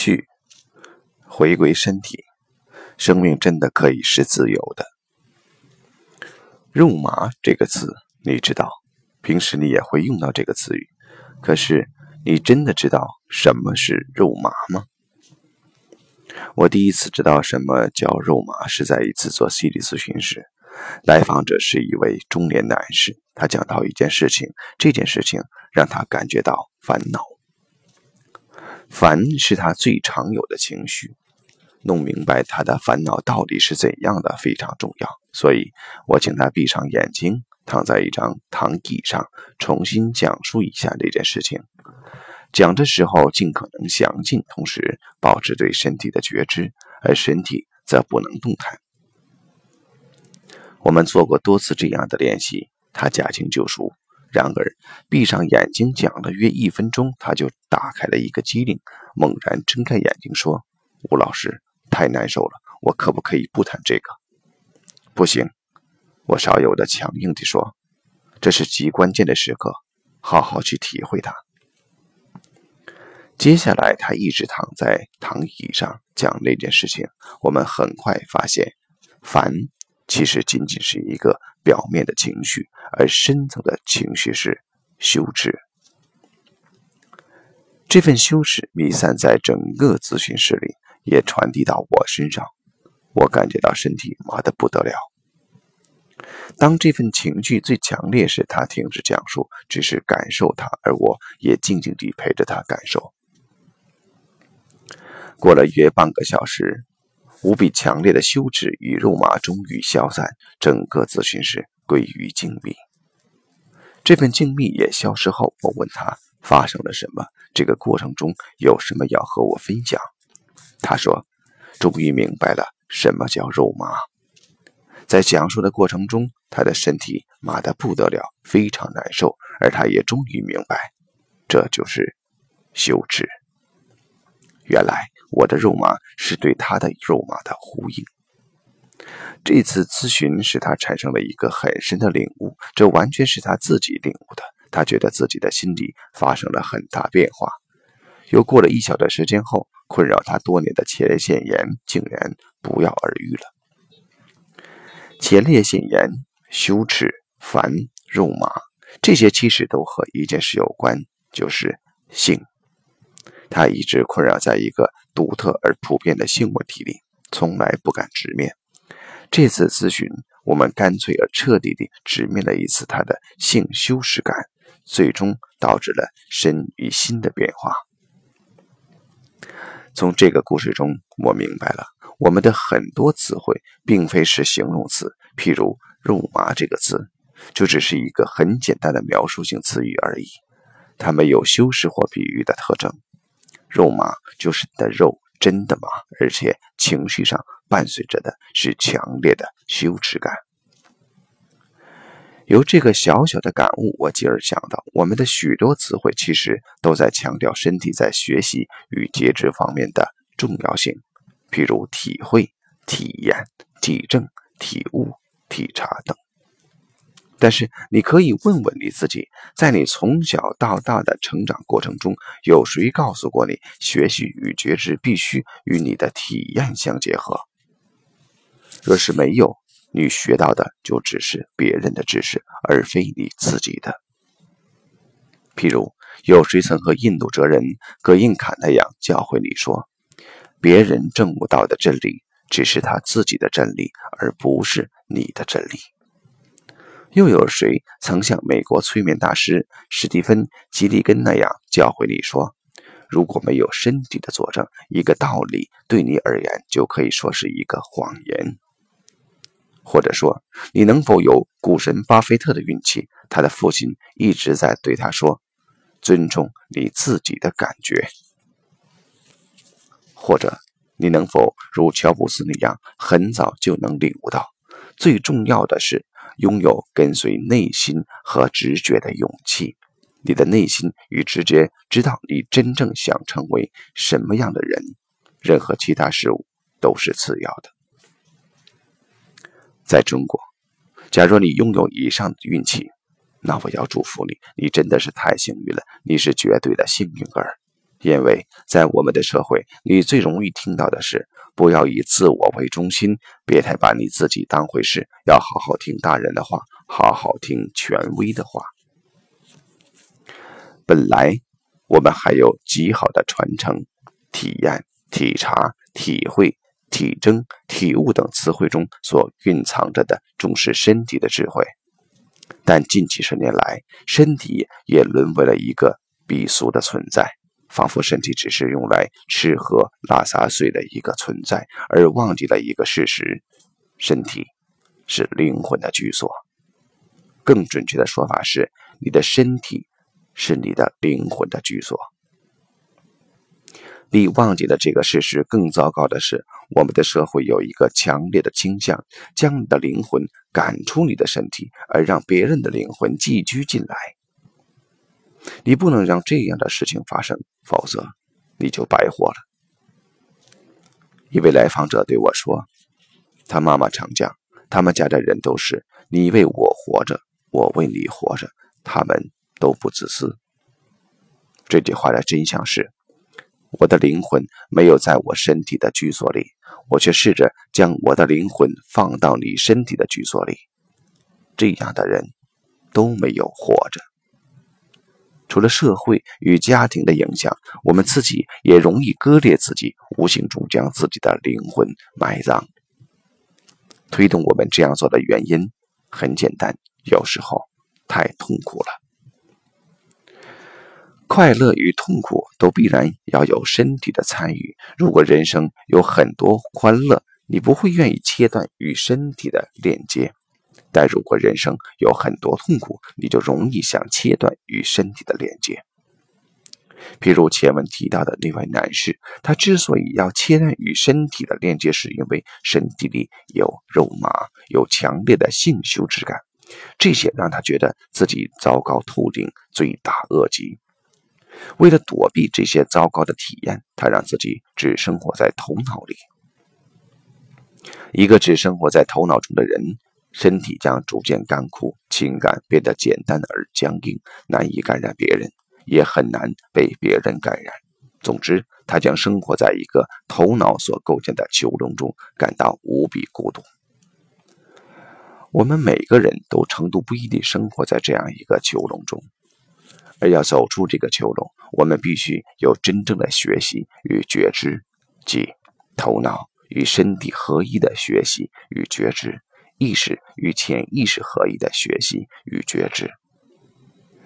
去，回归身体，生命真的可以是自由的。肉麻这个词，你知道，平时你也会用到这个词语。可是，你真的知道什么是肉麻吗？我第一次知道什么叫肉麻，是在一次做心理咨询时，来访者是一位中年男士，他讲到一件事情，这件事情让他感觉到烦恼。烦是他最常有的情绪，弄明白他的烦恼到底是怎样的非常重要。所以我请他闭上眼睛，躺在一张躺椅上，重新讲述一下这件事情。讲的时候尽可能详尽，同时保持对身体的觉知，而身体则不能动弹。我们做过多次这样的练习，他驾轻就熟。然而，闭上眼睛讲了约一分钟，他就打开了一个机灵，猛然睁开眼睛说：“吴老师，太难受了，我可不可以不谈这个？”“不行。”我少有的强硬地说：“这是极关键的时刻，好好去体会它。”接下来，他一直躺在躺椅上讲那件事情。我们很快发现，烦其实仅仅是一个表面的情绪。而深层的情绪是羞耻，这份羞耻弥散在整个咨询室里，也传递到我身上。我感觉到身体麻得不得了。当这份情绪最强烈时，他停止讲述，只是感受它，而我也静静地陪着他感受。过了约半个小时，无比强烈的羞耻与肉麻终于消散，整个咨询室。归于静谧，这份静谧也消失后，我问他发生了什么，这个过程中有什么要和我分享。他说：“终于明白了什么叫肉麻。”在讲述的过程中，他的身体麻得不得了，非常难受，而他也终于明白，这就是羞耻。原来我的肉麻是对他的肉麻的呼应。这次咨询使他产生了一个很深的领悟，这完全是他自己领悟的。他觉得自己的心理发生了很大变化。又过了一小段时间后，困扰他多年的前列腺炎竟然不药而愈了。前列腺炎、羞耻、烦、肉麻，这些其实都和一件事有关，就是性。他一直困扰在一个独特而普遍的性问题里，从来不敢直面。这次咨询，我们干脆而彻底地直面了一次他的性羞耻感，最终导致了身与心的变化。从这个故事中，我明白了，我们的很多词汇并非是形容词，譬如“肉麻”这个词，就只是一个很简单的描述性词语而已，它没有修饰或比喻的特征。肉麻就是你的肉。真的麻？而且情绪上伴随着的是强烈的羞耻感。由这个小小的感悟，我继而想到，我们的许多词汇其实都在强调身体在学习与节制方面的重要性，譬如体会、体验、体证、体悟、体察等。但是，你可以问问你自己，在你从小到大的成长过程中，有谁告诉过你，学习与觉知必须与你的体验相结合？若是没有，你学到的就只是别人的知识，而非你自己的。譬如，有谁曾和印度哲人葛印卡那样教诲你说，别人证悟到的真理，只是他自己的真理，而不是你的真理？又有谁曾像美国催眠大师史蒂芬·吉利根那样教诲你说：“如果没有身体的佐证，一个道理对你而言就可以说是一个谎言？”或者说，你能否有股神巴菲特的运气？他的父亲一直在对他说：“尊重你自己的感觉。”或者，你能否如乔布斯那样，很早就能领悟到，最重要的是？拥有跟随内心和直觉的勇气，你的内心与直觉知道你真正想成为什么样的人，任何其他事物都是次要的。在中国，假如你拥有以上的运气，那我要祝福你，你真的是太幸运了，你是绝对的幸运儿。因为在我们的社会，你最容易听到的是“不要以自我为中心，别太把你自己当回事，要好好听大人的话，好好听权威的话。”本来我们还有极好的传承、体验、体察、体会、体征、体悟等词汇中所蕴藏着的重视身体的智慧，但近几十年来，身体也沦为了一个鄙俗的存在。仿佛身体只是用来吃喝拉撒睡的一个存在，而忘记了一个事实：身体是灵魂的居所。更准确的说法是，你的身体是你的灵魂的居所。你忘记了这个事实，更糟糕的是，我们的社会有一个强烈的倾向，将你的灵魂赶出你的身体，而让别人的灵魂寄居进来。你不能让这样的事情发生，否则你就白活了。一位来访者对我说：“他妈妈常讲，他们家的人都是你为我活着，我为你活着，他们都不自私。”这句话的真相是，我的灵魂没有在我身体的居所里，我却试着将我的灵魂放到你身体的居所里。这样的人都没有活着。除了社会与家庭的影响，我们自己也容易割裂自己，无形中将自己的灵魂埋葬。推动我们这样做的原因很简单，有时候太痛苦了。快乐与痛苦都必然要有身体的参与。如果人生有很多欢乐，你不会愿意切断与身体的链接。但如果人生有很多痛苦，你就容易想切断与身体的连接。譬如前文提到的那位男士，他之所以要切断与身体的连接，是因为身体里有肉麻，有强烈的性羞耻感，这些让他觉得自己糟糕透顶，罪大恶极。为了躲避这些糟糕的体验，他让自己只生活在头脑里。一个只生活在头脑中的人。身体将逐渐干枯，情感变得简单而僵硬，难以感染别人，也很难被别人感染。总之，他将生活在一个头脑所构建的囚笼中，感到无比孤独。我们每个人都程度不一地生活在这样一个囚笼中，而要走出这个囚笼，我们必须有真正的学习与觉知，即头脑与身体合一的学习与觉知。意识与潜意识合一的学习与觉知，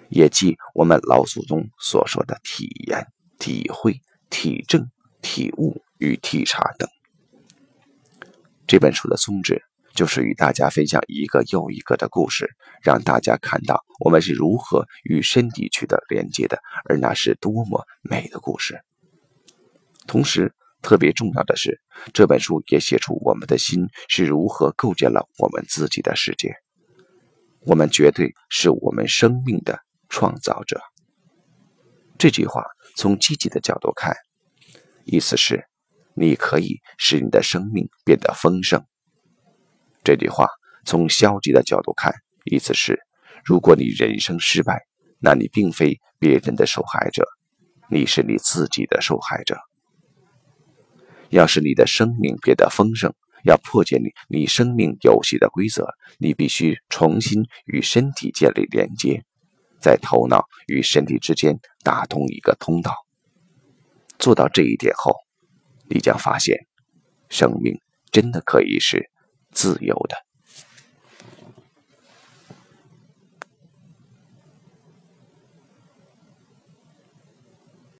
也即我们老祖宗所说的体验、体会、体证、体悟与体察等。这本书的宗旨就是与大家分享一个又一个的故事，让大家看到我们是如何与身体取得连接的，而那是多么美的故事。同时，特别重要的是，这本书也写出我们的心是如何构建了我们自己的世界。我们绝对是我们生命的创造者。这句话从积极的角度看，意思是你可以使你的生命变得丰盛。这句话从消极的角度看，意思是如果你人生失败，那你并非别人的受害者，你是你自己的受害者。要使你的生命变得丰盛，要破解你你生命游戏的规则，你必须重新与身体建立连接，在头脑与身体之间打通一个通道。做到这一点后，你将发现，生命真的可以是自由的。